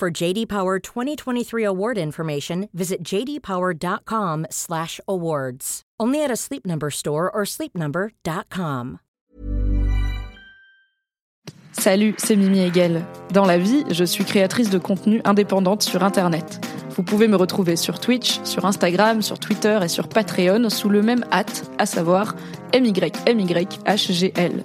For JD Power 2023 award information, visit jdpower.com/awards. Only at a Sleep Number store or sleepnumber.com. Salut, c'est Mimi Hegel. Dans la vie, je suis créatrice de contenu indépendante sur internet. Vous pouvez me retrouver sur Twitch, sur Instagram, sur Twitter et sur Patreon sous le même hâte, à savoir MYMYHGL.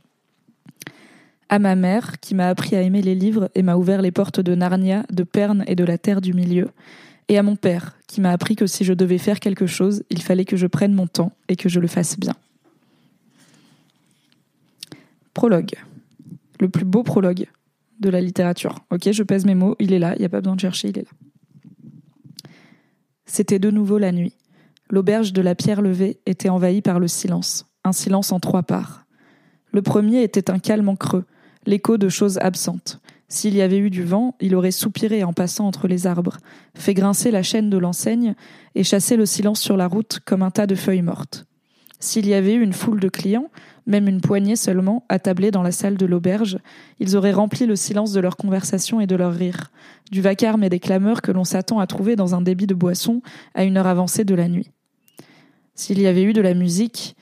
À ma mère, qui m'a appris à aimer les livres et m'a ouvert les portes de Narnia, de Perne et de la Terre du Milieu. Et à mon père, qui m'a appris que si je devais faire quelque chose, il fallait que je prenne mon temps et que je le fasse bien. Prologue. Le plus beau prologue de la littérature. Ok, je pèse mes mots, il est là, il n'y a pas besoin de chercher, il est là. C'était de nouveau la nuit. L'auberge de la pierre levée était envahie par le silence, un silence en trois parts. Le premier était un calme en creux, l'écho de choses absentes. S'il y avait eu du vent, il aurait soupiré en passant entre les arbres, fait grincer la chaîne de l'enseigne et chassé le silence sur la route comme un tas de feuilles mortes. S'il y avait eu une foule de clients, même une poignée seulement, attablés dans la salle de l'auberge, ils auraient rempli le silence de leur conversation et de leurs rires, du vacarme et des clameurs que l'on s'attend à trouver dans un débit de boisson à une heure avancée de la nuit. S'il y avait eu de la musique,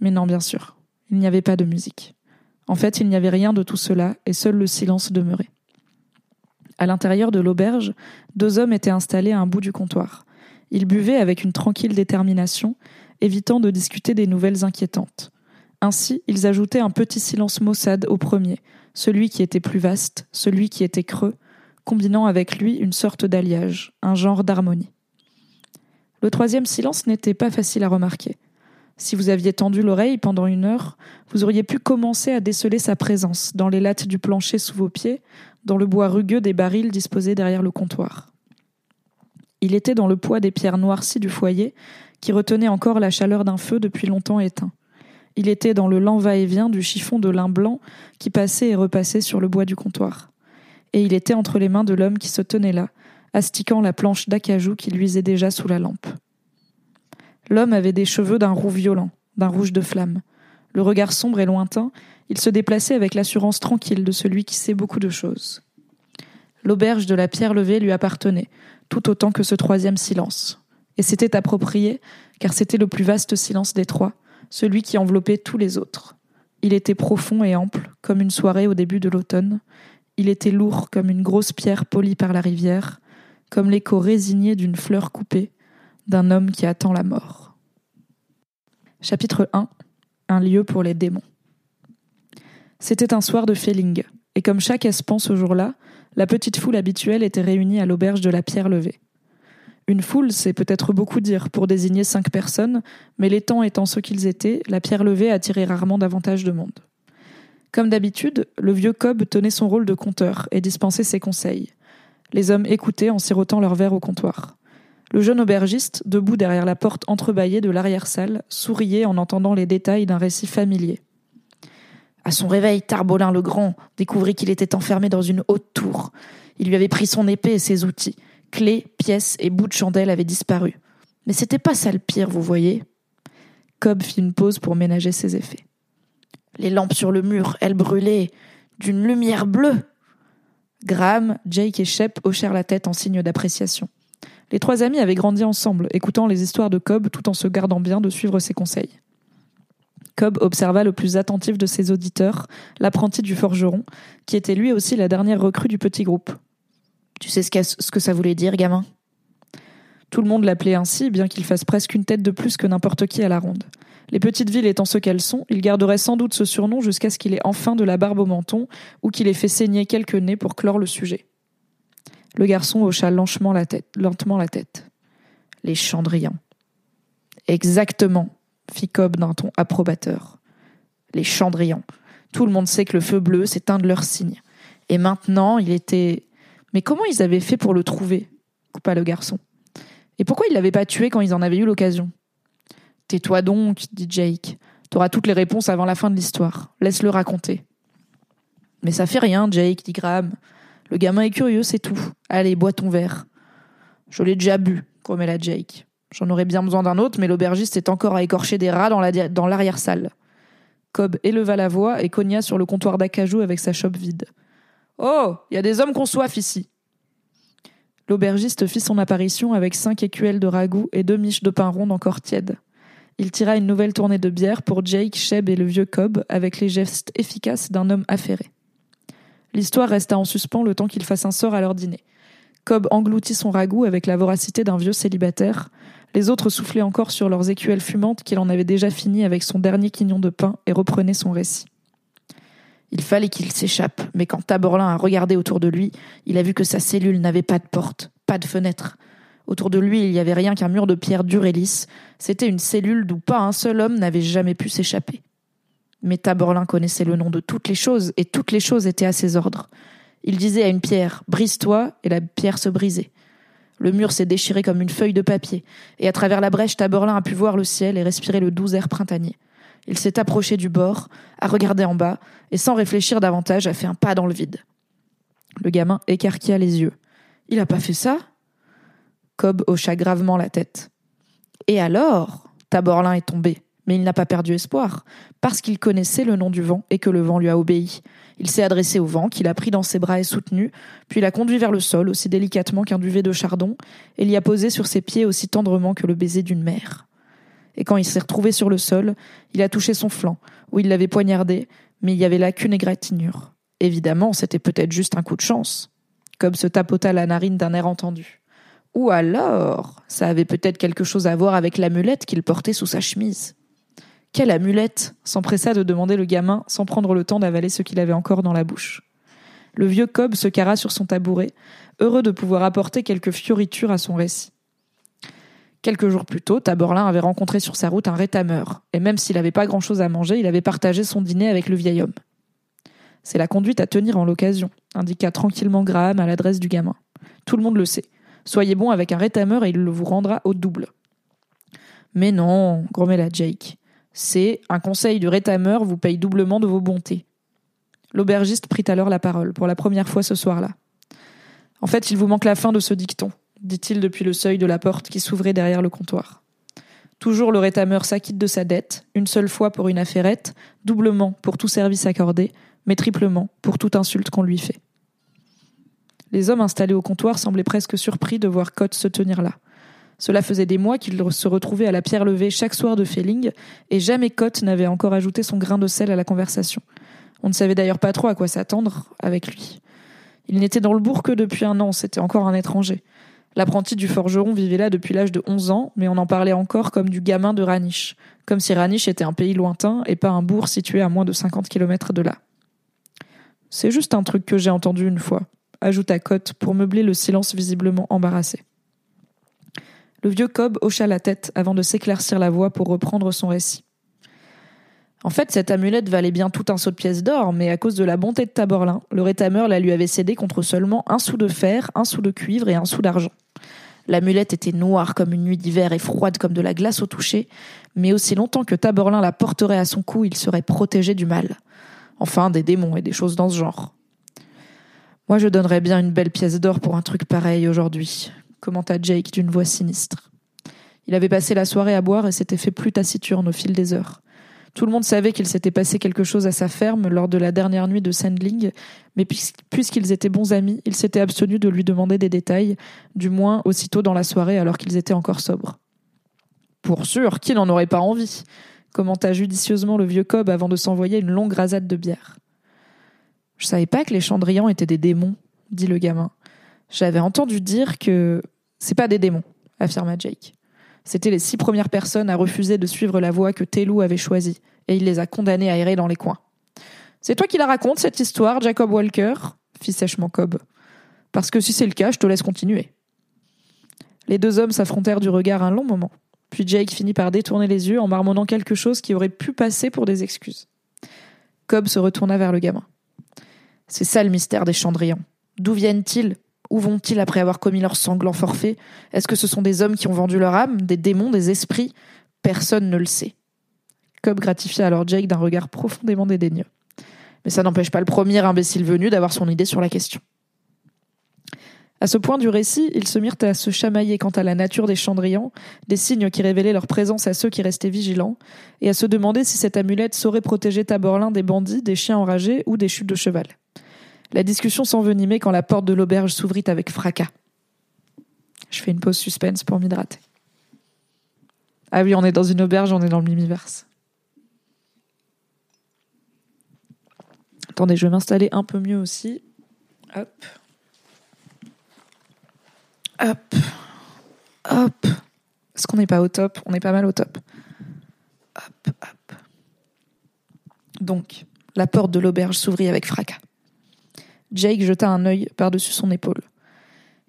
mais non, bien sûr, il n'y avait pas de musique. En fait, il n'y avait rien de tout cela, et seul le silence demeurait. À l'intérieur de l'auberge, deux hommes étaient installés à un bout du comptoir. Ils buvaient avec une tranquille détermination, évitant de discuter des nouvelles inquiétantes. Ainsi, ils ajoutaient un petit silence maussade au premier, celui qui était plus vaste, celui qui était creux, combinant avec lui une sorte d'alliage, un genre d'harmonie. Le troisième silence n'était pas facile à remarquer. Si vous aviez tendu l'oreille pendant une heure, vous auriez pu commencer à déceler sa présence dans les lattes du plancher sous vos pieds, dans le bois rugueux des barils disposés derrière le comptoir. Il était dans le poids des pierres noircies du foyer, qui retenaient encore la chaleur d'un feu depuis longtemps éteint. Il était dans le lent va-et-vient du chiffon de lin blanc qui passait et repassait sur le bois du comptoir. Et il était entre les mains de l'homme qui se tenait là, astiquant la planche d'acajou qui luisait déjà sous la lampe. L'homme avait des cheveux d'un roux violent, d'un rouge de flamme. Le regard sombre et lointain, il se déplaçait avec l'assurance tranquille de celui qui sait beaucoup de choses. L'auberge de la pierre levée lui appartenait, tout autant que ce troisième silence. Et c'était approprié, car c'était le plus vaste silence des trois, celui qui enveloppait tous les autres. Il était profond et ample, comme une soirée au début de l'automne. Il était lourd comme une grosse pierre polie par la rivière, comme l'écho résigné d'une fleur coupée, d'un homme qui attend la mort. Chapitre 1 Un lieu pour les démons. C'était un soir de Féling, et comme chaque espan ce jour-là, la petite foule habituelle était réunie à l'auberge de la Pierre Levée. Une foule, c'est peut-être beaucoup dire pour désigner cinq personnes, mais les temps étant ceux qu'ils étaient, la Pierre Levée attirait rarement davantage de monde. Comme d'habitude, le vieux Cobb tenait son rôle de conteur et dispensait ses conseils. Les hommes écoutaient en sirotant leur verre au comptoir. Le jeune aubergiste, debout derrière la porte entrebâillée de l'arrière-salle, souriait en entendant les détails d'un récit familier. À son réveil, Tarbolin le Grand découvrit qu'il était enfermé dans une haute tour. Il lui avait pris son épée et ses outils. Clés, pièces et bouts de chandelle avaient disparu. Mais c'était pas ça le pire, vous voyez. Cobb fit une pause pour ménager ses effets. Les lampes sur le mur, elles brûlaient d'une lumière bleue. Graham, Jake et Shep hochèrent la tête en signe d'appréciation. Les trois amis avaient grandi ensemble, écoutant les histoires de Cobb tout en se gardant bien de suivre ses conseils. Cobb observa le plus attentif de ses auditeurs, l'apprenti du forgeron, qui était lui aussi la dernière recrue du petit groupe. Tu sais ce, que ça voulait dire, gamin? Tout le monde l'appelait ainsi, bien qu'il fasse presque une tête de plus que n'importe qui à la ronde. Les petites villes étant ce qu'elles sont, il garderait sans doute ce surnom jusqu'à ce qu'il ait enfin de la barbe au menton ou qu'il ait fait saigner quelques nez pour clore le sujet. Le garçon hocha lentement la tête. Les chandrians. Exactement, fit Cobb d'un ton approbateur. Les chandrians. Tout le monde sait que le feu bleu, c'est un de leurs signes. Et maintenant, il était. Mais comment ils avaient fait pour le trouver? coupa le garçon. Et pourquoi ils l'avaient pas tué quand ils en avaient eu l'occasion? Tais-toi donc, dit Jake. T'auras toutes les réponses avant la fin de l'histoire. Laisse-le raconter. Mais ça fait rien, Jake, dit Graham. Le gamin est curieux, c'est tout. Allez, bois ton verre. Je l'ai déjà bu, grommela Jake. J'en aurais bien besoin d'un autre, mais l'aubergiste est encore à écorcher des rats dans l'arrière-salle. Cobb éleva la voix et cogna sur le comptoir d'acajou avec sa chope vide. Oh, il y a des hommes qu'on soif ici. L'aubergiste fit son apparition avec cinq écuelles de ragoût et deux miches de pain rond encore tièdes. Il tira une nouvelle tournée de bière pour Jake, Sheb et le vieux Cobb avec les gestes efficaces d'un homme affairé. L'histoire resta en suspens le temps qu'il fasse un sort à leur dîner. Cobb engloutit son ragoût avec la voracité d'un vieux célibataire. Les autres soufflaient encore sur leurs écuelles fumantes qu'il en avait déjà fini avec son dernier quignon de pain et reprenaient son récit. Il fallait qu'il s'échappe, mais quand Taborlin a regardé autour de lui, il a vu que sa cellule n'avait pas de porte, pas de fenêtre. Autour de lui, il n'y avait rien qu'un mur de pierre dure et lisse. C'était une cellule d'où pas un seul homme n'avait jamais pu s'échapper. Mais Taborlin connaissait le nom de toutes les choses, et toutes les choses étaient à ses ordres. Il disait à une pierre Brise-toi, et la pierre se brisait. Le mur s'est déchiré comme une feuille de papier, et à travers la brèche, Taborlin a pu voir le ciel et respirer le doux air printanier. Il s'est approché du bord, a regardé en bas, et sans réfléchir davantage, a fait un pas dans le vide. Le gamin écarquilla les yeux. Il n'a pas fait ça? Cobb hocha gravement la tête. Et alors? Taborlin est tombé, mais il n'a pas perdu espoir, parce qu'il connaissait le nom du vent et que le vent lui a obéi. Il s'est adressé au vent, qu'il a pris dans ses bras et soutenu, puis l'a conduit vers le sol aussi délicatement qu'un duvet de chardon, et l'y a posé sur ses pieds aussi tendrement que le baiser d'une mère. Et quand il s'est retrouvé sur le sol, il a touché son flanc, où il l'avait poignardé, mais il y avait là qu'une égratignure. Évidemment, c'était peut-être juste un coup de chance. Cobb se tapota la narine d'un air entendu. Ou alors, ça avait peut-être quelque chose à voir avec l'amulette qu'il portait sous sa chemise. Quelle amulette s'empressa de demander le gamin sans prendre le temps d'avaler ce qu'il avait encore dans la bouche. Le vieux Cobb se carra sur son tabouret, heureux de pouvoir apporter quelques fioritures à son récit. Quelques jours plus tôt, Taborlin avait rencontré sur sa route un rétameur, et même s'il n'avait pas grand-chose à manger, il avait partagé son dîner avec le vieil homme. C'est la conduite à tenir en l'occasion, indiqua tranquillement Graham à l'adresse du gamin. Tout le monde le sait. Soyez bon avec un rétameur et il vous rendra au double. Mais non, grommela Jake. C'est un conseil du rétameur vous paye doublement de vos bontés. L'aubergiste prit alors la parole, pour la première fois ce soir-là. En fait, il vous manque la fin de ce dicton, dit-il depuis le seuil de la porte qui s'ouvrait derrière le comptoir. Toujours le rétameur s'acquitte de sa dette, une seule fois pour une affairette, doublement pour tout service accordé, mais triplement pour toute insulte qu'on lui fait. Les hommes installés au comptoir semblaient presque surpris de voir Cotte se tenir là. Cela faisait des mois qu'il se retrouvait à la pierre levée chaque soir de Felling, et jamais Cotte n'avait encore ajouté son grain de sel à la conversation. On ne savait d'ailleurs pas trop à quoi s'attendre avec lui. Il n'était dans le bourg que depuis un an, c'était encore un étranger. L'apprenti du forgeron vivait là depuis l'âge de onze ans, mais on en parlait encore comme du gamin de Ranish, comme si Ranish était un pays lointain et pas un bourg situé à moins de cinquante kilomètres de là. C'est juste un truc que j'ai entendu une fois, ajouta Cotte pour meubler le silence visiblement embarrassé. Le vieux Cobb hocha la tête avant de s'éclaircir la voix pour reprendre son récit. En fait, cette amulette valait bien tout un saut de pièces d'or, mais à cause de la bonté de Taborlin, le rétameur la lui avait cédé contre seulement un sou de fer, un sou de cuivre et un sou d'argent. L'amulette était noire comme une nuit d'hiver et froide comme de la glace au toucher, mais aussi longtemps que Taborlin la porterait à son cou, il serait protégé du mal. Enfin, des démons et des choses dans ce genre. Moi, je donnerais bien une belle pièce d'or pour un truc pareil aujourd'hui, commenta Jake d'une voix sinistre. Il avait passé la soirée à boire et s'était fait plus taciturne au fil des heures. Tout le monde savait qu'il s'était passé quelque chose à sa ferme lors de la dernière nuit de Sandling, mais puisqu'ils étaient bons amis, il s'était abstenu de lui demander des détails, du moins aussitôt dans la soirée alors qu'ils étaient encore sobres. Pour sûr, qui n'en aurait pas envie commenta judicieusement le vieux Cobb avant de s'envoyer une longue rasade de bière. Je savais pas que les Chandrians étaient des démons, dit le gamin. J'avais entendu dire que c'est pas des démons, affirma Jake. C'était les six premières personnes à refuser de suivre la voie que Telou avait choisie, et il les a condamnées à errer dans les coins. C'est toi qui la raconte, cette histoire, Jacob Walker? fit sèchement Cobb. Parce que si c'est le cas, je te laisse continuer. Les deux hommes s'affrontèrent du regard un long moment. Puis Jake finit par détourner les yeux en marmonnant quelque chose qui aurait pu passer pour des excuses. Cobb se retourna vers le gamin. C'est ça le mystère des Chandrians. D'où viennent-ils? Où vont-ils après avoir commis leur sanglant forfait? Est-ce que ce sont des hommes qui ont vendu leur âme Des démons Des esprits? Personne ne le sait. Cobb gratifia alors Jake d'un regard profondément dédaigneux. Mais ça n'empêche pas le premier imbécile venu d'avoir son idée sur la question. À ce point du récit, ils se mirent à se chamailler quant à la nature des chandrians, des signes qui révélaient leur présence à ceux qui restaient vigilants, et à se demander si cette amulette saurait protéger Taborlin des bandits, des chiens enragés ou des chutes de cheval. La discussion s'envenimait quand la porte de l'auberge s'ouvrit avec fracas. Je fais une pause suspense pour m'hydrater. Ah oui, on est dans une auberge, on est dans le mimiverse. Attendez, je vais m'installer un peu mieux aussi. Hop. Hop. Hop. Est-ce qu'on n'est pas au top? On est pas mal au top. Hop, hop. Donc, la porte de l'auberge s'ouvrit avec fracas. Jake jeta un œil par-dessus son épaule.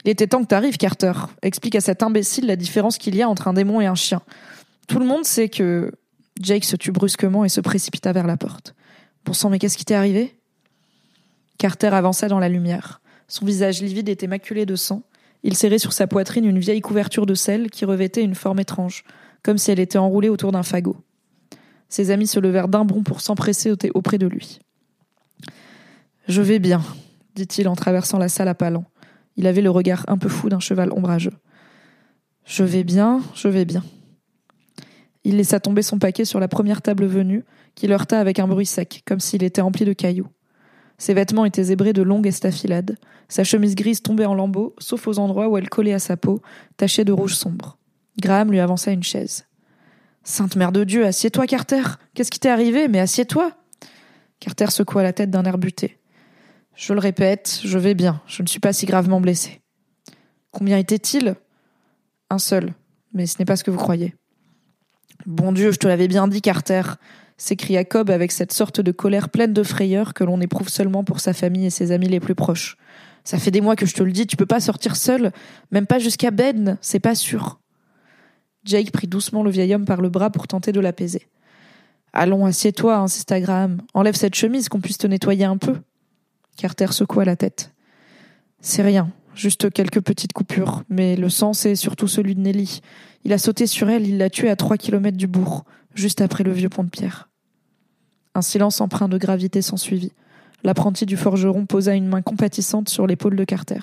Il était temps que t'arrives, Carter. Explique à cet imbécile la différence qu'il y a entre un démon et un chien. Tout le monde sait que. Jake se tut brusquement et se précipita vers la porte. Bon mais qu'est-ce qui t'est arrivé? Carter avança dans la lumière. Son visage livide était maculé de sang, il serrait sur sa poitrine une vieille couverture de sel qui revêtait une forme étrange, comme si elle était enroulée autour d'un fagot. Ses amis se levèrent d'un bond pour s'empresser auprès de lui. Je vais bien, dit-il en traversant la salle à pas lents. Il avait le regard un peu fou d'un cheval ombrageux. Je vais bien, je vais bien. Il laissa tomber son paquet sur la première table venue, qui heurta avec un bruit sec, comme s'il était empli de cailloux. Ses vêtements étaient zébrés de longues estafilades. Sa chemise grise tombait en lambeaux, sauf aux endroits où elle collait à sa peau, tachée de rouge sombre. Graham lui avança une chaise. Sainte Mère de Dieu, assieds-toi, Carter. Qu'est-ce qui t'est arrivé? Mais assieds-toi. Carter secoua la tête d'un air buté. Je le répète, je vais bien. Je ne suis pas si gravement blessé. Combien était-il? Un seul. Mais ce n'est pas ce que vous croyez. Bon Dieu, je te l'avais bien dit, Carter s'écria Cobb avec cette sorte de colère pleine de frayeur que l'on éprouve seulement pour sa famille et ses amis les plus proches. Ça fait des mois que je te le dis, tu peux pas sortir seul, même pas jusqu'à Ben, c'est pas sûr. Jake prit doucement le vieil homme par le bras pour tenter de l'apaiser. Allons, assieds-toi, insista Graham. Enlève cette chemise qu'on puisse te nettoyer un peu. Carter secoua la tête. C'est rien, juste quelques petites coupures, mais le sang, c'est surtout celui de Nelly. Il a sauté sur elle, il l'a tuée à trois kilomètres du bourg juste après le vieux pont de pierre. Un silence empreint de gravité s'ensuivit. L'apprenti du forgeron posa une main compatissante sur l'épaule de Carter.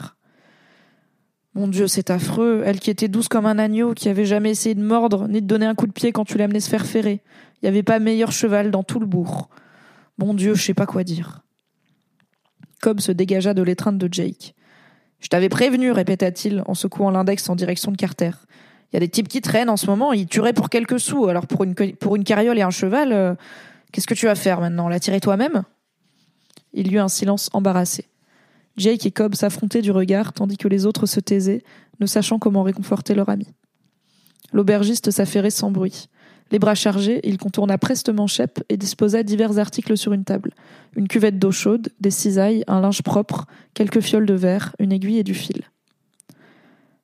Mon Dieu, c'est affreux. Elle qui était douce comme un agneau, qui avait jamais essayé de mordre, ni de donner un coup de pied quand tu l'amenais se faire ferrer. Il n'y avait pas meilleur cheval dans tout le bourg. Mon Dieu, je sais pas quoi dire. Cobb se dégagea de l'étreinte de Jake. Je t'avais prévenu, répéta-t-il en secouant l'index en direction de Carter. Il y a des types qui traînent en ce moment, ils tueraient pour quelques sous. Alors pour une, carriole et un cheval, euh, qu'est-ce que tu vas faire maintenant? La tirer toi-même? Il y eut un silence embarrassé. Jake et Cobb s'affrontaient du regard tandis que les autres se taisaient, ne sachant comment réconforter leur ami. L'aubergiste s'affairait sans bruit. Les bras chargés, il contourna prestement Shep et disposa divers articles sur une table. Une cuvette d'eau chaude, des cisailles, un linge propre, quelques fioles de verre, une aiguille et du fil.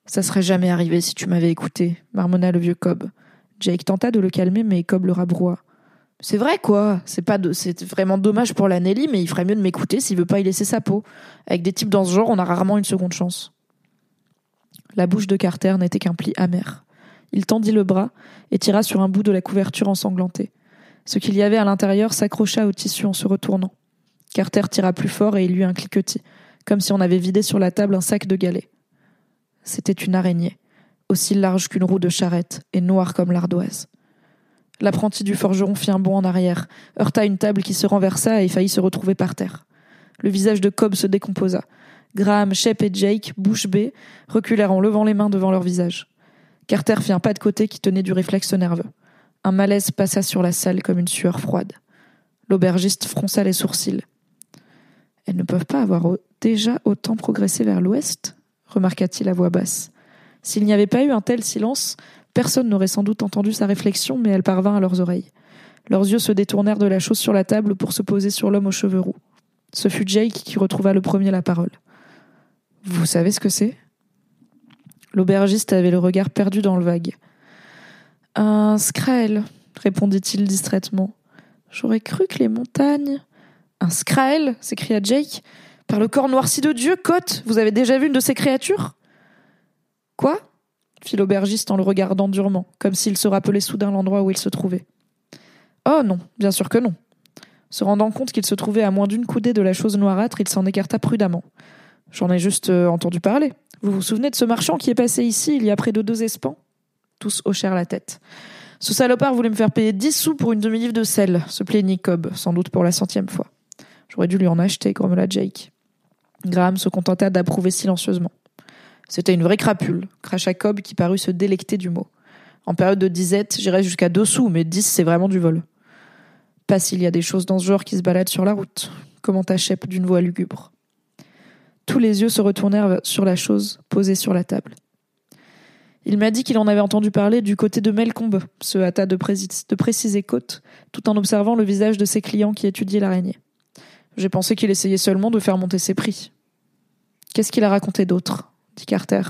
Ça serait jamais arrivé si tu m'avais écouté, marmonna le vieux Cobb. Jake tenta de le calmer, mais Cobb le rabroua. C'est vrai, quoi. C'est pas c'est vraiment dommage pour la mais il ferait mieux de m'écouter s'il veut pas y laisser sa peau. Avec des types dans ce genre, on a rarement une seconde chance. La bouche de Carter n'était qu'un pli amer. Il tendit le bras et tira sur un bout de la couverture ensanglantée. Ce qu'il y avait à l'intérieur s'accrocha au tissu en se retournant. Carter tira plus fort et il eut un cliquetis, comme si on avait vidé sur la table un sac de galets. C'était une araignée, aussi large qu'une roue de charrette et noire comme l'ardoise. L'apprenti du forgeron fit un bond en arrière, heurta une table qui se renversa et faillit se retrouver par terre. Le visage de Cobb se décomposa. Graham, Shep et Jake, bouche bée, reculèrent en levant les mains devant leur visage. Carter fit un pas de côté qui tenait du réflexe nerveux. Un malaise passa sur la salle comme une sueur froide. L'aubergiste fronça les sourcils. Elles ne peuvent pas avoir déjà autant progressé vers l'ouest? remarqua-t-il à voix basse. S'il n'y avait pas eu un tel silence, personne n'aurait sans doute entendu sa réflexion, mais elle parvint à leurs oreilles. Leurs yeux se détournèrent de la chose sur la table pour se poser sur l'homme aux cheveux roux. Ce fut Jake qui retrouva le premier la parole. Vous savez ce que c'est? L'aubergiste avait le regard perdu dans le vague. Un Skrael, répondit-il distraitement. J'aurais cru que les montagnes. Un Skrael s'écria Jake. Par le corps noirci de Dieu, Cotte, vous avez déjà vu une de ces créatures? Quoi? fit l'aubergiste en le regardant durement, comme s'il se rappelait soudain l'endroit où il se trouvait. Oh non, bien sûr que non. Se rendant compte qu'il se trouvait à moins d'une coudée de la chose noirâtre, il s'en écarta prudemment. J'en ai juste euh, entendu parler. Vous vous souvenez de ce marchand qui est passé ici il y a près de deux espans? Tous hochèrent la tête. Ce salopard voulait me faire payer dix sous pour une demi-livre de sel, se plaignit Cobb, sans doute pour la centième fois. J'aurais dû lui en acheter, grommela Jake. Graham se contenta d'approuver silencieusement. C'était une vraie crapule, cracha Cobb qui parut se délecter du mot. En période de disette, j'irais jusqu'à deux sous, mais dix, c'est vraiment du vol. Pas s'il y a des choses dans ce genre qui se baladent sur la route, commenta Shep d'une voix lugubre. Tous les yeux se retournèrent sur la chose posée sur la table. Il m'a dit qu'il en avait entendu parler du côté de Melcombe, se hâta de, préciser Côte, tout en observant le visage de ses clients qui étudiaient l'araignée. J'ai pensé qu'il essayait seulement de faire monter ses prix. Qu'est-ce qu'il a raconté d'autre? dit Carter.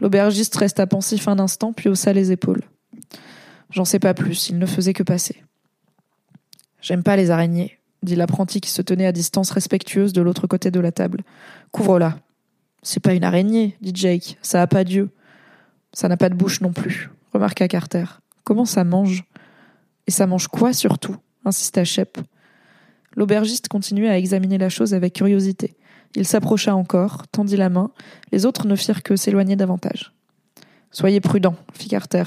L'aubergiste resta pensif un instant, puis haussa les épaules. J'en sais pas plus, il ne faisait que passer. J'aime pas les araignées, dit l'apprenti qui se tenait à distance respectueuse de l'autre côté de la table. Couvre-la. C'est pas une araignée, dit Jake. Ça a pas d'yeux. Ça n'a pas de bouche non plus, remarqua Carter. Comment ça mange? Et ça mange quoi surtout? insista Shep. L'aubergiste continuait à examiner la chose avec curiosité. Il s'approcha encore, tendit la main. Les autres ne firent que s'éloigner davantage. Soyez prudents, fit Carter.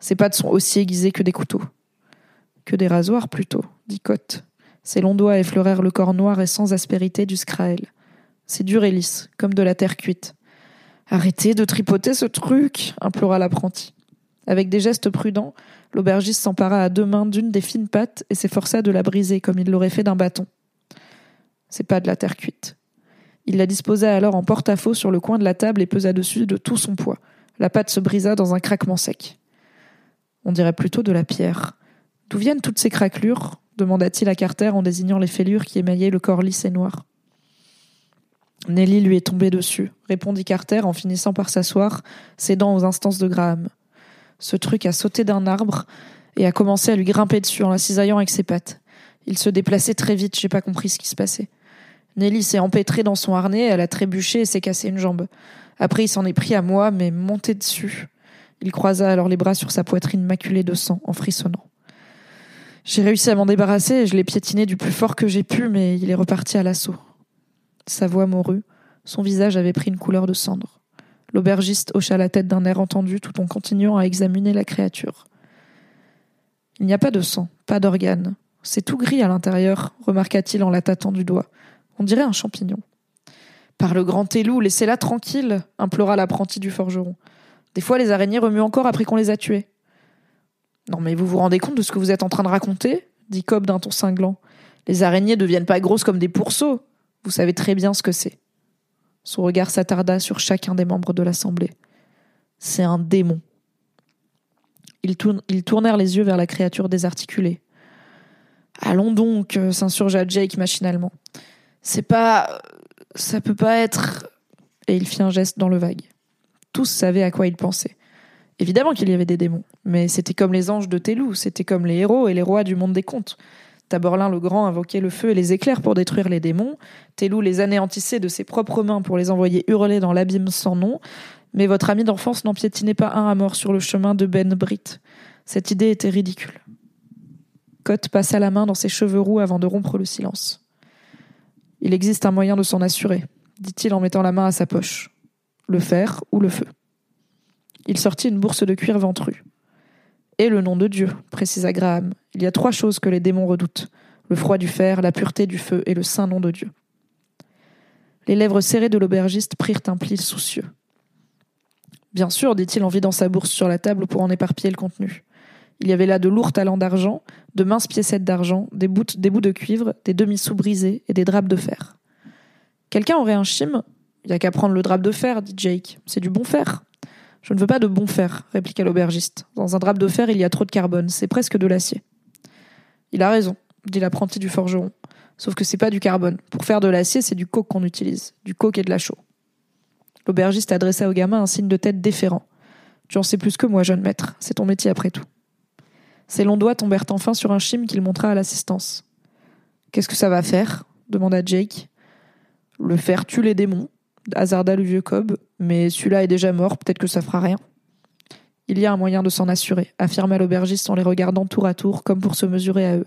Ces pattes sont aussi aiguisées que des couteaux. Que des rasoirs plutôt, dit Cotte. Ses longs doigts effleurèrent le corps noir et sans aspérité du Skrael. C'est dur et lisse, comme de la terre cuite. Arrêtez de tripoter ce truc, implora l'apprenti. Avec des gestes prudents, l'aubergiste s'empara à deux mains d'une des fines pattes et s'efforça de la briser comme il l'aurait fait d'un bâton. C'est pas de la terre cuite. Il la disposa alors en porte-à-faux sur le coin de la table et pesa dessus de tout son poids. La pâte se brisa dans un craquement sec. On dirait plutôt de la pierre. D'où viennent toutes ces craquelures? Demanda-t-il à Carter en désignant les fêlures qui émaillaient le corps lisse et noir. Nelly lui est tombée dessus, répondit Carter en finissant par s'asseoir, cédant aux instances de Graham. Ce truc a sauté d'un arbre et a commencé à lui grimper dessus en la cisaillant avec ses pattes. Il se déplaçait très vite, j'ai pas compris ce qui se passait. Nelly s'est empêtrée dans son harnais, elle a trébuché et s'est cassé une jambe. Après, il s'en est pris à moi, mais monté dessus. Il croisa alors les bras sur sa poitrine maculée de sang, en frissonnant. J'ai réussi à m'en débarrasser et je l'ai piétiné du plus fort que j'ai pu, mais il est reparti à l'assaut. Sa voix mourut, son visage avait pris une couleur de cendre. L'aubergiste hocha la tête d'un air entendu tout en continuant à examiner la créature. Il n'y a pas de sang, pas d'organes. C'est tout gris à l'intérieur, remarqua-t-il en la tâtant du doigt. On dirait un champignon. Par le grand élou, laissez-la tranquille, implora l'apprenti du forgeron. Des fois, les araignées remuent encore après qu'on les a tuées. Non, mais vous vous rendez compte de ce que vous êtes en train de raconter dit Cobb d'un ton cinglant. Les araignées ne deviennent pas grosses comme des pourceaux. Vous savez très bien ce que c'est. Son regard s'attarda sur chacun des membres de l'assemblée. C'est un démon. Ils, ils, tournèrent les yeux vers la créature désarticulée. Allons donc, euh, s'insurgea Jake machinalement. C'est pas. Ça peut pas être. Et il fit un geste dans le vague. Tous savaient à quoi il pensait. Évidemment qu'il y avait des démons, mais c'était comme les anges de Télou, c'était comme les héros et les rois du monde des contes. Taborlin le Grand invoquait le feu et les éclairs pour détruire les démons, Télou les anéantissait de ses propres mains pour les envoyer hurler dans l'abîme sans nom, mais votre ami d'enfance n'en piétinait pas un à mort sur le chemin de Ben Brit. Cette idée était ridicule. Cotte passa la main dans ses cheveux roux avant de rompre le silence. Il existe un moyen de s'en assurer, dit-il en mettant la main à sa poche. Le fer ou le feu. Il sortit une bourse de cuir ventru. Et le nom de Dieu, précisa Graham. Il y a trois choses que les démons redoutent le froid du fer, la pureté du feu et le saint nom de Dieu. Les lèvres serrées de l'aubergiste prirent un pli soucieux. Bien sûr, dit-il en vidant sa bourse sur la table pour en éparpiller le contenu. Il y avait là de lourds talents d'argent, de minces piécettes d'argent, des bouts, de cuivre, des demi-sous brisés et des drapes de fer. Quelqu'un aurait un chim? Il y a qu'à prendre le drap de fer, dit Jake. C'est du bon fer. Je ne veux pas de bon fer, répliqua l'aubergiste. Dans un drap de fer, il y a trop de carbone, c'est presque de l'acier. Il a raison, dit l'apprenti du forgeron. Sauf que c'est pas du carbone. Pour faire de l'acier, c'est du coke qu'on utilise. Du coke et de la chaux. L'aubergiste adressa au gamin un signe de tête déférent. Tu en sais plus que moi, jeune maître. C'est ton métier après tout. Ses longs doigts tombèrent enfin sur un chime qu'il montra à l'assistance. Qu'est-ce que ça va faire? demanda Jake. Le fer tue les démons, hasarda le vieux Cobb, mais celui-là est déjà mort, peut-être que ça fera rien. Il y a un moyen de s'en assurer, affirma l'aubergiste en les regardant tour à tour comme pour se mesurer à eux.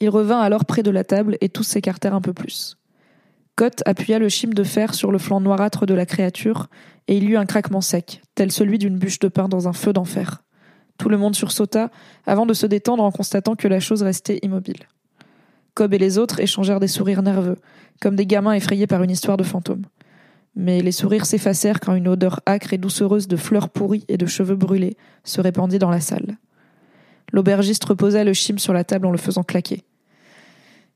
Il revint alors près de la table et tous s'écartèrent un peu plus. Cotte appuya le chime de fer sur le flanc noirâtre de la créature, et il y eut un craquement sec, tel celui d'une bûche de pain dans un feu d'enfer. Tout le monde sursauta, avant de se détendre en constatant que la chose restait immobile. Cobb et les autres échangèrent des sourires nerveux, comme des gamins effrayés par une histoire de fantôme. Mais les sourires s'effacèrent quand une odeur âcre et doucereuse de fleurs pourries et de cheveux brûlés se répandit dans la salle. L'aubergiste reposa le chime sur la table en le faisant claquer.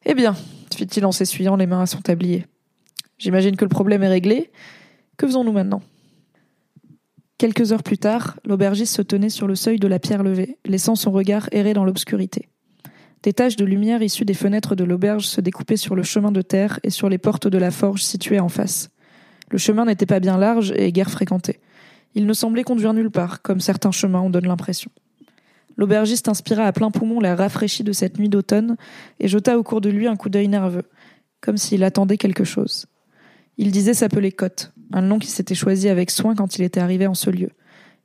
Eh bien, fit-il en s'essuyant les mains à son tablier. J'imagine que le problème est réglé. Que faisons-nous maintenant? Quelques heures plus tard, l'aubergiste se tenait sur le seuil de la pierre levée, laissant son regard errer dans l'obscurité. Des taches de lumière issues des fenêtres de l'auberge se découpaient sur le chemin de terre et sur les portes de la forge située en face. Le chemin n'était pas bien large et guère fréquenté. Il ne semblait conduire nulle part, comme certains chemins en donnent l'impression. L'aubergiste inspira à plein poumon l'air rafraîchi de cette nuit d'automne et jeta au cours de lui un coup d'œil nerveux, comme s'il attendait quelque chose. Il disait s'appeler Cotte, un nom qui s'était choisi avec soin quand il était arrivé en ce lieu.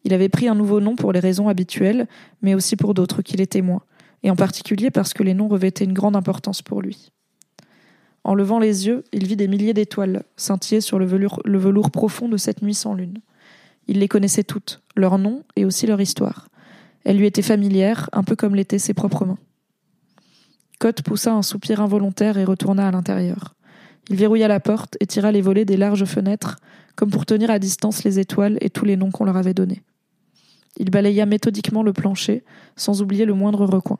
Il avait pris un nouveau nom pour les raisons habituelles, mais aussi pour d'autres qu'il était moins, et en particulier parce que les noms revêtaient une grande importance pour lui. En levant les yeux, il vit des milliers d'étoiles scintiller sur le velours, profond de cette nuit sans lune. Il les connaissait toutes, leurs noms et aussi leur histoire. Elle lui était familière, un peu comme l'étaient ses propres mains. Cotte poussa un soupir involontaire et retourna à l'intérieur. Il verrouilla la porte et tira les volets des larges fenêtres, comme pour tenir à distance les étoiles et tous les noms qu'on leur avait donnés. Il balaya méthodiquement le plancher, sans oublier le moindre recoin.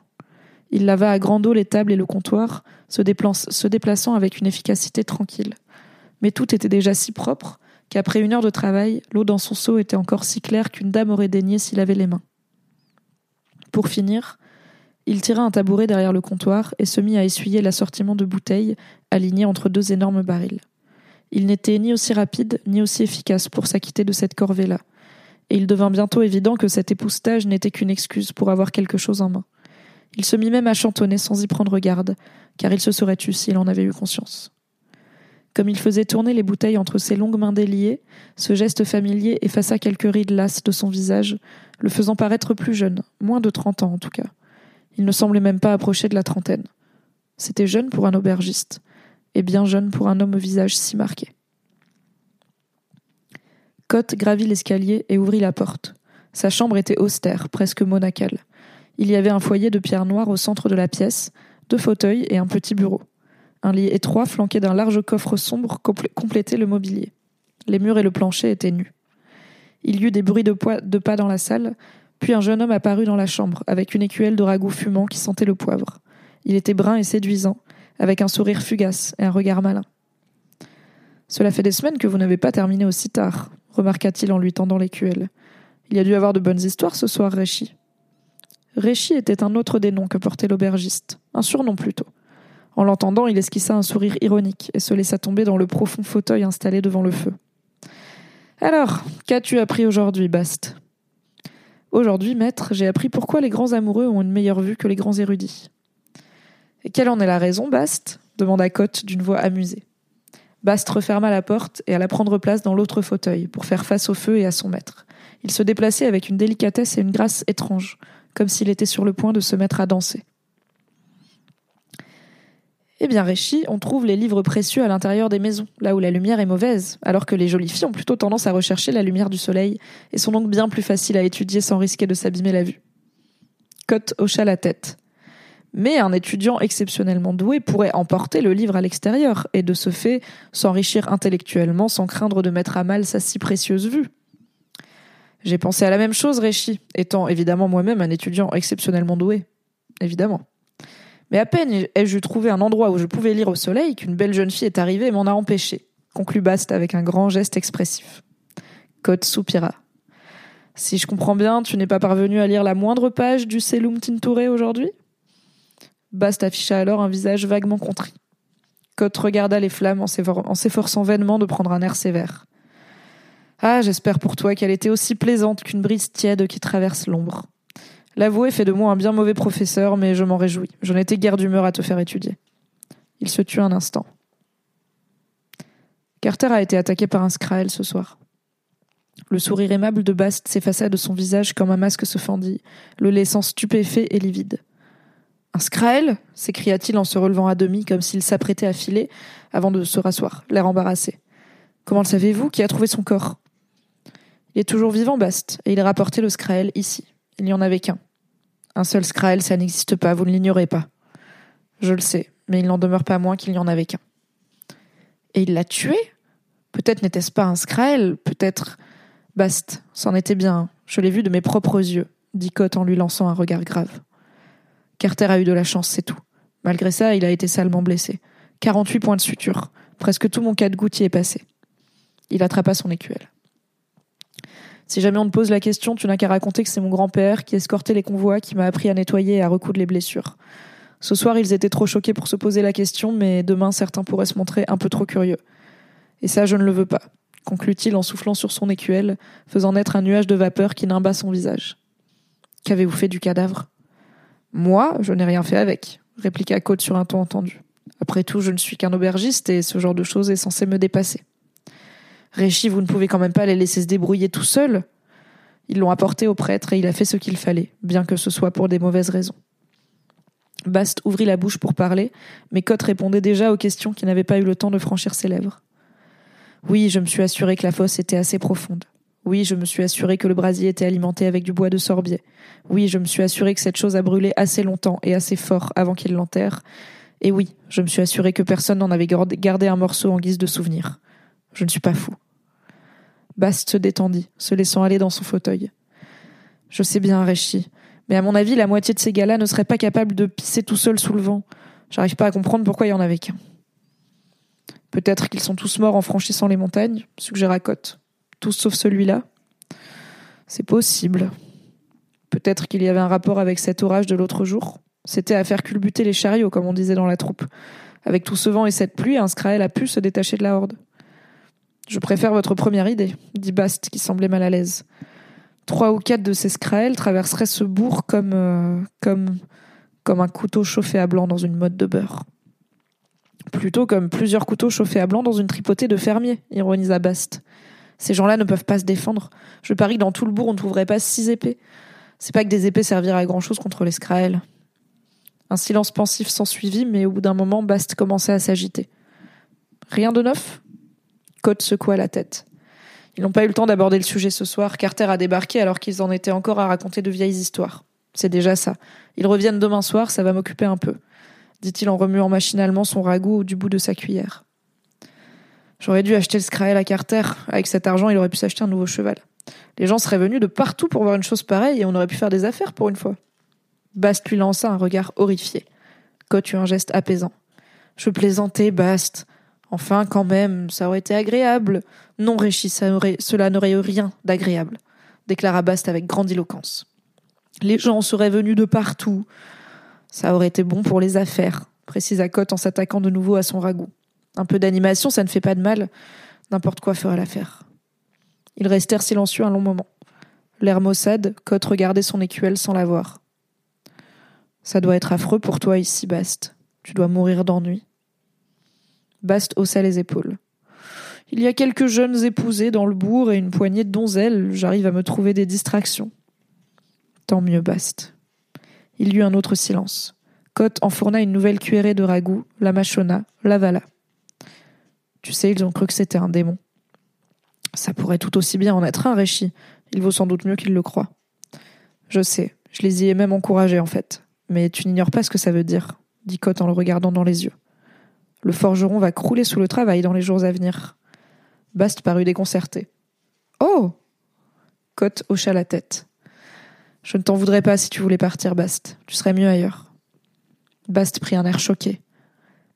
Il lava à grande eau les tables et le comptoir, se, déplaçant avec une efficacité tranquille. Mais tout était déjà si propre qu'après une heure de travail, l'eau dans son seau était encore si claire qu'une dame aurait daigné s'il avait les mains. Pour finir, il tira un tabouret derrière le comptoir et se mit à essuyer l'assortiment de bouteilles alignées entre deux énormes barils. Il n'était ni aussi rapide ni aussi efficace pour s'acquitter de cette corvée-là, et il devint bientôt évident que cet époustage n'était qu'une excuse pour avoir quelque chose en main. Il se mit même à chantonner sans y prendre garde, car il se serait tu s'il en avait eu conscience. Comme il faisait tourner les bouteilles entre ses longues mains déliées, ce geste familier effaça quelques rides lasses de son visage, le faisant paraître plus jeune, moins de trente ans en tout cas. Il ne semblait même pas approcher de la trentaine. C'était jeune pour un aubergiste, et bien jeune pour un homme au visage si marqué. Cotte gravit l'escalier et ouvrit la porte. Sa chambre était austère, presque monacale. Il y avait un foyer de pierre noire au centre de la pièce, deux fauteuils et un petit bureau. Un lit étroit flanqué d'un large coffre sombre complétait le mobilier. Les murs et le plancher étaient nus. Il y eut des bruits de, pas dans la salle, puis un jeune homme apparut dans la chambre, avec une écuelle de ragoût fumant qui sentait le poivre. Il était brun et séduisant, avec un sourire fugace et un regard malin. Cela fait des semaines que vous n'avez pas terminé aussi tard, remarqua-t-il en lui tendant l'écuelle. Il y a dû avoir de bonnes histoires ce soir, Réchi. Réchi était un autre des noms que portait l'aubergiste, un surnom plutôt. En l'entendant, il esquissa un sourire ironique et se laissa tomber dans le profond fauteuil installé devant le feu. Alors, qu'as-tu appris aujourd'hui, Bast? Aujourd'hui, maître, j'ai appris pourquoi les grands amoureux ont une meilleure vue que les grands érudits. Et quelle en est la raison, Bast? demanda Cotte d'une voix amusée. Bast referma la porte et alla prendre place dans l'autre fauteuil pour faire face au feu et à son maître. Il se déplaçait avec une délicatesse et une grâce étranges, comme s'il était sur le point de se mettre à danser. Eh bien, Réchi, on trouve les livres précieux à l'intérieur des maisons, là où la lumière est mauvaise, alors que les jolies filles ont plutôt tendance à rechercher la lumière du soleil, et sont donc bien plus faciles à étudier sans risquer de s'abîmer la vue. Cotte hocha la tête. Mais un étudiant exceptionnellement doué pourrait emporter le livre à l'extérieur, et de ce fait s'enrichir intellectuellement sans craindre de mettre à mal sa si précieuse vue. J'ai pensé à la même chose, Réchi, étant évidemment moi-même un étudiant exceptionnellement doué. Évidemment. Mais à peine ai-je trouvé un endroit où je pouvais lire au soleil qu'une belle jeune fille est arrivée et m'en a empêché, conclut Bast avec un grand geste expressif. Cote soupira. Si je comprends bien, tu n'es pas parvenu à lire la moindre page du Selum Tintouré aujourd'hui? Bast afficha alors un visage vaguement contrit. Cote regarda les flammes en s'efforçant vainement de prendre un air sévère. Ah, j'espère pour toi qu'elle était aussi plaisante qu'une brise tiède qui traverse l'ombre. L'avouer fait de moi un bien mauvais professeur, mais je m'en réjouis. Je n'étais guère d'humeur à te faire étudier. Il se tut un instant. Carter a été attaqué par un Skrael ce soir. Le sourire aimable de Bast s'effaça de son visage comme un masque se fendit, le laissant stupéfait et livide. Un Skrael? s'écria-t-il en se relevant à demi comme s'il s'apprêtait à filer avant de se rasseoir, l'air embarrassé. Comment le savez-vous? Qui a trouvé son corps? Il est toujours vivant, Bast, et il a rapporté le Skrael ici. Il n'y en avait qu'un. Un seul Skrael, ça n'existe pas, vous ne l'ignorez pas. Je le sais, mais il n'en demeure pas moins qu'il n'y en avait qu'un. Et il l'a tué? Peut-être n'était-ce pas un Skrael, peut-être. Bast, c'en était bien, je l'ai vu de mes propres yeux, dit Cotte en lui lançant un regard grave. Carter a eu de la chance, c'est tout. Malgré ça, il a été salement blessé. 48 points de suture. Presque tout mon cas de gouttier est passé. Il attrapa son écuelle. Si jamais on te pose la question, tu n'as qu'à raconter que c'est mon grand-père qui escortait les convois, qui m'a appris à nettoyer et à recoudre les blessures. Ce soir, ils étaient trop choqués pour se poser la question, mais demain, certains pourraient se montrer un peu trop curieux. Et ça, je ne le veux pas, conclut-il en soufflant sur son écuelle, faisant naître un nuage de vapeur qui nimba son visage. Qu'avez-vous fait du cadavre? Moi, je n'ai rien fait avec, répliqua Côte sur un ton entendu. Après tout, je ne suis qu'un aubergiste et ce genre de choses est censé me dépasser. Réchi, vous ne pouvez quand même pas les laisser se débrouiller tout seuls. Ils l'ont apporté au prêtre et il a fait ce qu'il fallait, bien que ce soit pour des mauvaises raisons. Bast ouvrit la bouche pour parler, mais Cotte répondait déjà aux questions qui n'avaient pas eu le temps de franchir ses lèvres. Oui, je me suis assuré que la fosse était assez profonde. Oui, je me suis assuré que le brasier était alimenté avec du bois de sorbier. Oui, je me suis assuré que cette chose a brûlé assez longtemps et assez fort avant qu'il l'enterre. Et oui, je me suis assuré que personne n'en avait gardé un morceau en guise de souvenir. Je ne suis pas fou. Bast se détendit, se laissant aller dans son fauteuil. Je sais bien, Réchi, mais à mon avis, la moitié de ces gars-là ne seraient pas capables de pisser tout seuls sous le vent. J'arrive pas à comprendre pourquoi il y en avait qu'un. Peut-être qu'ils sont tous morts en franchissant les montagnes, suggéra Cotte. Tous sauf celui-là. C'est possible. Peut-être qu'il y avait un rapport avec cet orage de l'autre jour. C'était à faire culbuter les chariots, comme on disait dans la troupe. Avec tout ce vent et cette pluie, un Skrael a pu se détacher de la horde. Je préfère votre première idée, dit Bast, qui semblait mal à l'aise. Trois ou quatre de ces Skrael traverseraient ce bourg comme, euh, comme, comme un couteau chauffé à blanc dans une mode de beurre. Plutôt comme plusieurs couteaux chauffés à blanc dans une tripotée de fermier, ironisa Bast. Ces gens-là ne peuvent pas se défendre. Je parie que dans tout le bourg, on ne trouverait pas six épées. C'est pas que des épées serviraient à grand chose contre les Skrael. Un silence pensif s'ensuivit, mais au bout d'un moment, Bast commençait à s'agiter. Rien de neuf? Cote secoua la tête. Ils n'ont pas eu le temps d'aborder le sujet ce soir. Carter a débarqué alors qu'ils en étaient encore à raconter de vieilles histoires. C'est déjà ça. Ils reviennent demain soir, ça va m'occuper un peu, dit-il en remuant machinalement son ragoût du bout de sa cuillère. J'aurais dû acheter le Skrael à Carter. Avec cet argent, il aurait pu s'acheter un nouveau cheval. Les gens seraient venus de partout pour voir une chose pareille et on aurait pu faire des affaires pour une fois. Bast lui lança un regard horrifié. Cote eut un geste apaisant. Je plaisantais, Bast. Enfin, quand même, ça aurait été agréable. Non, Réchi, cela n'aurait eu rien d'agréable, déclara Bast avec grandiloquence. Les gens seraient venus de partout. Ça aurait été bon pour les affaires, précisa Cotte en s'attaquant de nouveau à son ragoût. Un peu d'animation, ça ne fait pas de mal. N'importe quoi fera l'affaire. Ils restèrent silencieux un long moment. L'air maussade, Cotte regardait son écuelle sans la voir. Ça doit être affreux pour toi ici, Bast. Tu dois mourir d'ennui. Bast haussa les épaules. Il y a quelques jeunes épousés dans le bourg et une poignée de donzelles. J'arrive à me trouver des distractions. Tant mieux, Bast. Il y eut un autre silence. Cotte enfourna une nouvelle cuillerée de ragoût, la mâchonna, l'avala. Tu sais, ils ont cru que c'était un démon. Ça pourrait tout aussi bien en être un, Réchi. Il vaut sans doute mieux qu'ils le croient. Je sais, je les y ai même encouragés en fait. Mais tu n'ignores pas ce que ça veut dire, dit Cotte en le regardant dans les yeux. Le forgeron va crouler sous le travail dans les jours à venir. Bast parut déconcerté. Oh Cotte hocha la tête. Je ne t'en voudrais pas si tu voulais partir, Bast. Tu serais mieux ailleurs. Bast prit un air choqué.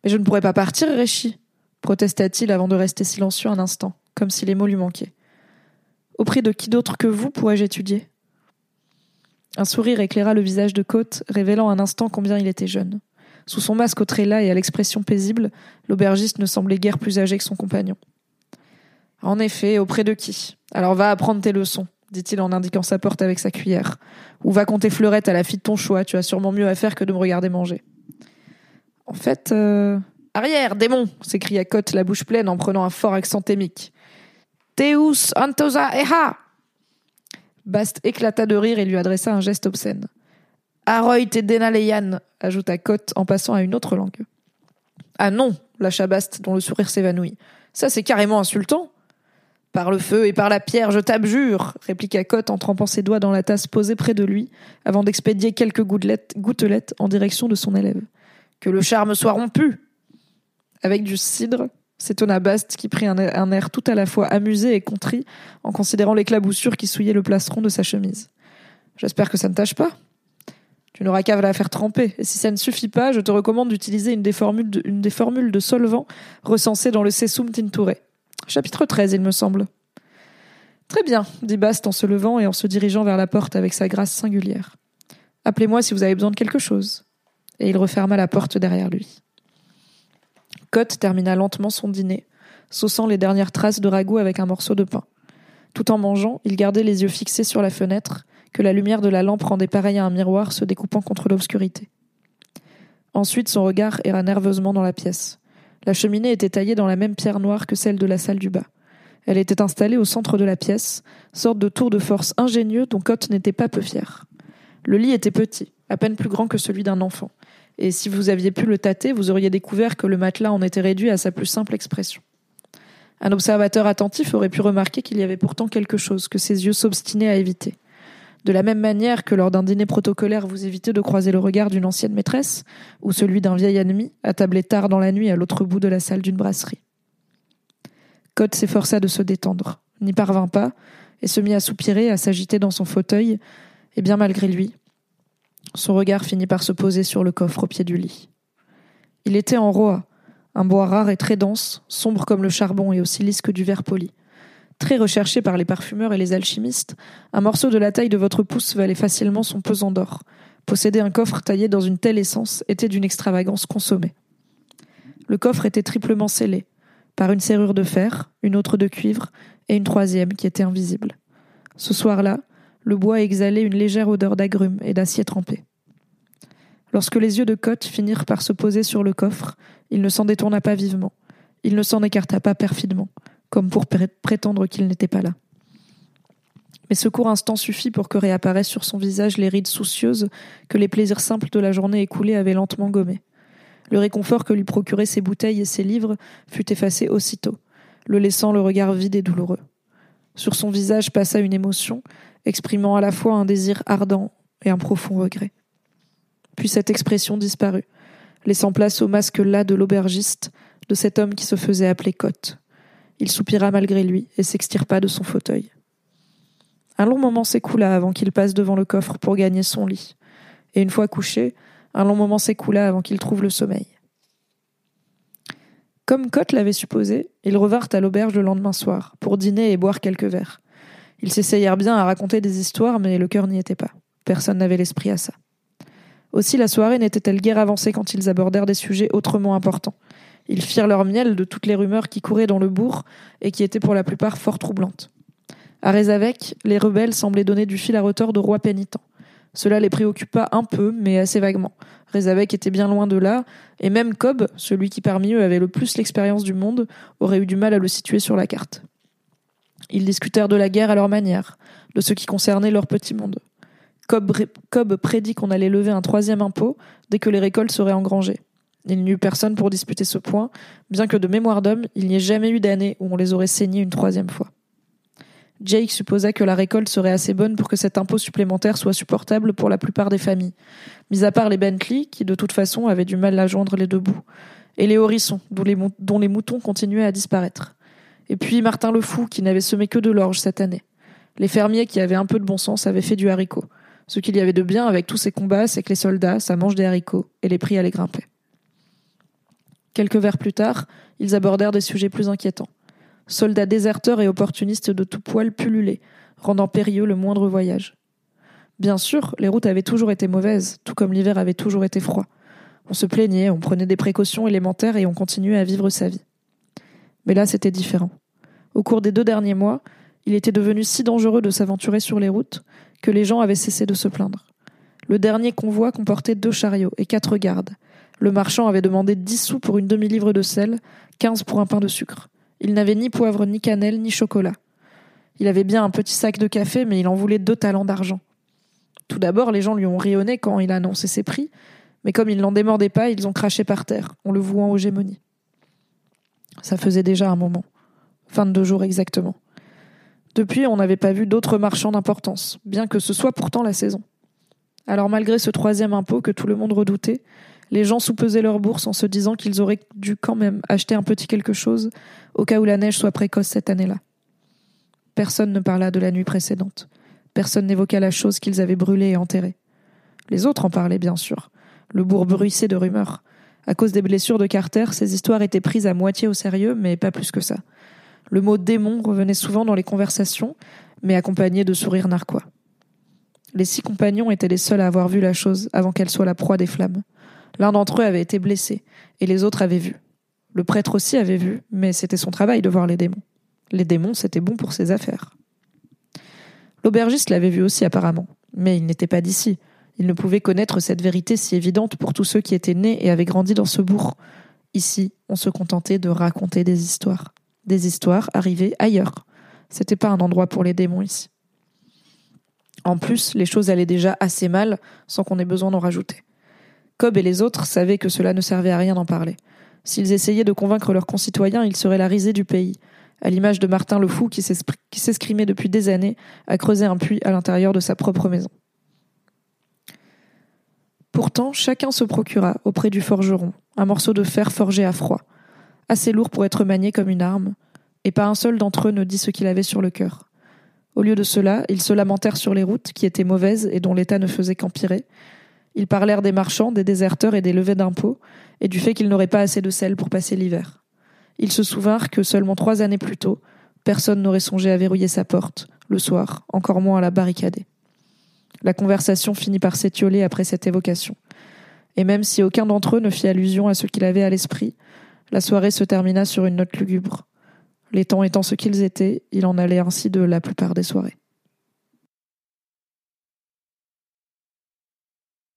Mais je ne pourrais pas partir, Réchi, protesta-t-il avant de rester silencieux un instant, comme si les mots lui manquaient. Auprès de qui d'autre que vous pourrais-je étudier? Un sourire éclaira le visage de Côte, révélant un instant combien il était jeune. Sous son masque au trait là et à l'expression paisible, l'aubergiste ne semblait guère plus âgé que son compagnon. En effet, auprès de qui? Alors va apprendre tes leçons, dit-il en indiquant sa porte avec sa cuillère. Ou va compter fleurette à la fille de ton choix, tu as sûrement mieux à faire que de me regarder manger. En fait, euh... Arrière, démon s'écria Cotte, la bouche pleine, en prenant un fort accent thémique. Teus antosa eha Bast éclata de rire et lui adressa un geste obscène. Aroy te denaleyan ajouta Cotte en passant à une autre langue. Ah non lâcha Bast, dont le sourire s'évanouit. Ça, c'est carrément insultant. Par le feu et par la pierre, je t'abjure, répliqua Cotte en trempant ses doigts dans la tasse posée près de lui, avant d'expédier quelques gouttelettes, en direction de son élève. Que le charme soit rompu Avec du cidre, s'étonna Bast, qui prit un air, tout à la fois amusé et contrit en considérant l'éclaboussure qui souillait le plastron de sa chemise. J'espère que ça ne tâche pas. Tu n'auras qu'à la faire tremper. Et si ça ne suffit pas, je te recommande d'utiliser une, des formules de, solvant recensées dans le Sessum Tinture. Chapitre 13, il me semble. Très bien, dit Bast en se levant et en se dirigeant vers la porte avec sa grâce singulière. Appelez-moi si vous avez besoin de quelque chose. Et il referma la porte derrière lui. Cotte termina lentement son dîner, saussant les dernières traces de ragoût avec un morceau de pain. Tout en mangeant, il gardait les yeux fixés sur la fenêtre, que la lumière de la lampe rendait pareil à un miroir se découpant contre l'obscurité. Ensuite, son regard erra nerveusement dans la pièce. La cheminée était taillée dans la même pierre noire que celle de la salle du bas. Elle était installée au centre de la pièce, sorte de tour de force ingénieux dont Cotte n'était pas peu fier. Le lit était petit, à peine plus grand que celui d'un enfant, et si vous aviez pu le tâter, vous auriez découvert que le matelas en était réduit à sa plus simple expression. Un observateur attentif aurait pu remarquer qu'il y avait pourtant quelque chose que ses yeux s'obstinaient à éviter. De la même manière que lors d'un dîner protocolaire vous évitez de croiser le regard d'une ancienne maîtresse, ou celui d'un vieil ennemi, attablé tard dans la nuit à l'autre bout de la salle d'une brasserie. Cotte s'efforça de se détendre, n'y parvint pas, et se mit à soupirer, à s'agiter dans son fauteuil, et bien malgré lui, son regard finit par se poser sur le coffre au pied du lit. Il était en roa, un bois rare et très dense, sombre comme le charbon et aussi lisse que du verre poli. Très recherché par les parfumeurs et les alchimistes, un morceau de la taille de votre pouce valait facilement son pesant d'or. Posséder un coffre taillé dans une telle essence était d'une extravagance consommée. Le coffre était triplement scellé, par une serrure de fer, une autre de cuivre et une troisième qui était invisible. Ce soir-là, le bois exhalait une légère odeur d'agrumes et d'acier trempé. Lorsque les yeux de Cotte finirent par se poser sur le coffre, il ne s'en détourna pas vivement, il ne s'en écarta pas perfidement, comme pour prétendre qu'il n'était pas là. Mais ce court instant suffit pour que réapparaissent sur son visage les rides soucieuses que les plaisirs simples de la journée écoulée avaient lentement gommées. Le réconfort que lui procuraient ses bouteilles et ses livres fut effacé aussitôt, le laissant le regard vide et douloureux. Sur son visage passa une émotion, exprimant à la fois un désir ardent et un profond regret. Puis cette expression disparut, laissant place au masque las de l'aubergiste, de cet homme qui se faisait appeler Cotte. Il soupira malgré lui et s'extirpa de son fauteuil. Un long moment s'écoula avant qu'il passe devant le coffre pour gagner son lit. Et une fois couché, un long moment s'écoula avant qu'il trouve le sommeil. Comme Cotte l'avait supposé, ils revinrent à l'auberge le lendemain soir, pour dîner et boire quelques verres. Ils s'essayèrent bien à raconter des histoires, mais le cœur n'y était pas. Personne n'avait l'esprit à ça. Aussi la soirée n'était-elle guère avancée quand ils abordèrent des sujets autrement importants, ils firent leur miel de toutes les rumeurs qui couraient dans le bourg et qui étaient pour la plupart fort troublantes. À Rézavec, les rebelles semblaient donner du fil à retordre de rois pénitents. Cela les préoccupa un peu, mais assez vaguement. Rézavec était bien loin de là, et même Cobb, celui qui parmi eux avait le plus l'expérience du monde, aurait eu du mal à le situer sur la carte. Ils discutèrent de la guerre à leur manière, de ce qui concernait leur petit monde. Cobb prédit qu'on allait lever un troisième impôt dès que les récoltes seraient engrangées. Il n'y eut personne pour disputer ce point, bien que de mémoire d'homme, il n'y ait jamais eu d'année où on les aurait saignés une troisième fois. Jake supposa que la récolte serait assez bonne pour que cet impôt supplémentaire soit supportable pour la plupart des familles, mis à part les Bentley, qui de toute façon avaient du mal à joindre les deux bouts, et les Horissons, dont les, moutons continuaient à disparaître. Et puis Martin le Fou, qui n'avait semé que de l'orge cette année. Les fermiers qui avaient un peu de bon sens avaient fait du haricot. Ce qu'il y avait de bien avec tous ces combats, c'est que les soldats, ça mange des haricots, et les prix allaient grimper. Quelques vers plus tard, ils abordèrent des sujets plus inquiétants. Soldats déserteurs et opportunistes de tout poil pullulaient, rendant périlleux le moindre voyage. Bien sûr, les routes avaient toujours été mauvaises, tout comme l'hiver avait toujours été froid. On se plaignait, on prenait des précautions élémentaires et on continuait à vivre sa vie. Mais là, c'était différent. Au cours des deux derniers mois, il était devenu si dangereux de s'aventurer sur les routes que les gens avaient cessé de se plaindre. Le dernier convoi comportait deux chariots et quatre gardes. Le marchand avait demandé dix sous pour une demi-livre de sel, quinze pour un pain de sucre. Il n'avait ni poivre, ni cannelle, ni chocolat. Il avait bien un petit sac de café, mais il en voulait deux talents d'argent. Tout d'abord, les gens lui ont rionné quand il a annoncé ses prix, mais comme il n'en démordait pas, ils ont craché par terre, en le vouant aux gémonies. Ça faisait déjà un moment. Vingt-deux jours exactement. Depuis, on n'avait pas vu d'autres marchands d'importance, bien que ce soit pourtant la saison. Alors malgré ce troisième impôt que tout le monde redoutait, les gens soupesaient leur bourse en se disant qu'ils auraient dû quand même acheter un petit quelque chose au cas où la neige soit précoce cette année-là. Personne ne parla de la nuit précédente. Personne n'évoqua la chose qu'ils avaient brûlée et enterrée. Les autres en parlaient bien sûr. Le bourg bruissait de rumeurs. À cause des blessures de Carter, ces histoires étaient prises à moitié au sérieux, mais pas plus que ça. Le mot démon revenait souvent dans les conversations, mais accompagné de sourires narquois. Les six compagnons étaient les seuls à avoir vu la chose avant qu'elle soit la proie des flammes. L'un d'entre eux avait été blessé, et les autres avaient vu. Le prêtre aussi avait vu, mais c'était son travail de voir les démons. Les démons, c'était bon pour ses affaires. L'aubergiste l'avait vu aussi apparemment, mais il n'était pas d'ici. Il ne pouvait connaître cette vérité si évidente pour tous ceux qui étaient nés et avaient grandi dans ce bourg. Ici, on se contentait de raconter des histoires. Des histoires arrivées ailleurs. C'était pas un endroit pour les démons ici. En plus, les choses allaient déjà assez mal sans qu'on ait besoin d'en rajouter. Cobb et les autres savaient que cela ne servait à rien d'en parler. S'ils essayaient de convaincre leurs concitoyens, ils seraient la risée du pays, à l'image de Martin le Fou qui s'escrimait depuis des années à creuser un puits à l'intérieur de sa propre maison. Pourtant, chacun se procura, auprès du forgeron, un morceau de fer forgé à froid, assez lourd pour être manié comme une arme, et pas un seul d'entre eux ne dit ce qu'il avait sur le cœur. Au lieu de cela, ils se lamentèrent sur les routes, qui étaient mauvaises et dont l'état ne faisait qu'empirer. Ils parlèrent des marchands, des déserteurs et des levées d'impôts, et du fait qu'ils n'auraient pas assez de sel pour passer l'hiver. Ils se souvinrent que seulement trois années plus tôt, personne n'aurait songé à verrouiller sa porte, le soir, encore moins à la barricader. La conversation finit par s'étioler après cette évocation. Et même si aucun d'entre eux ne fit allusion à ce qu'il avait à l'esprit, la soirée se termina sur une note lugubre. Les temps étant ce qu'ils étaient, il en allait ainsi de la plupart des soirées.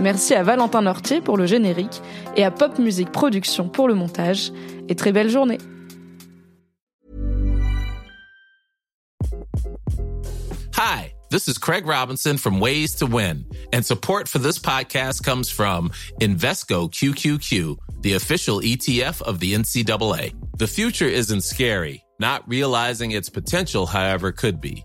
Merci à Valentin Nortier pour le générique et à Pop Music Production pour le montage. Et très belle journée. Hi, this is Craig Robinson from Ways to Win, and support for this podcast comes from Invesco QQQ the official ETF of the NCAA. The future isn't scary. Not realizing its potential, however, could be.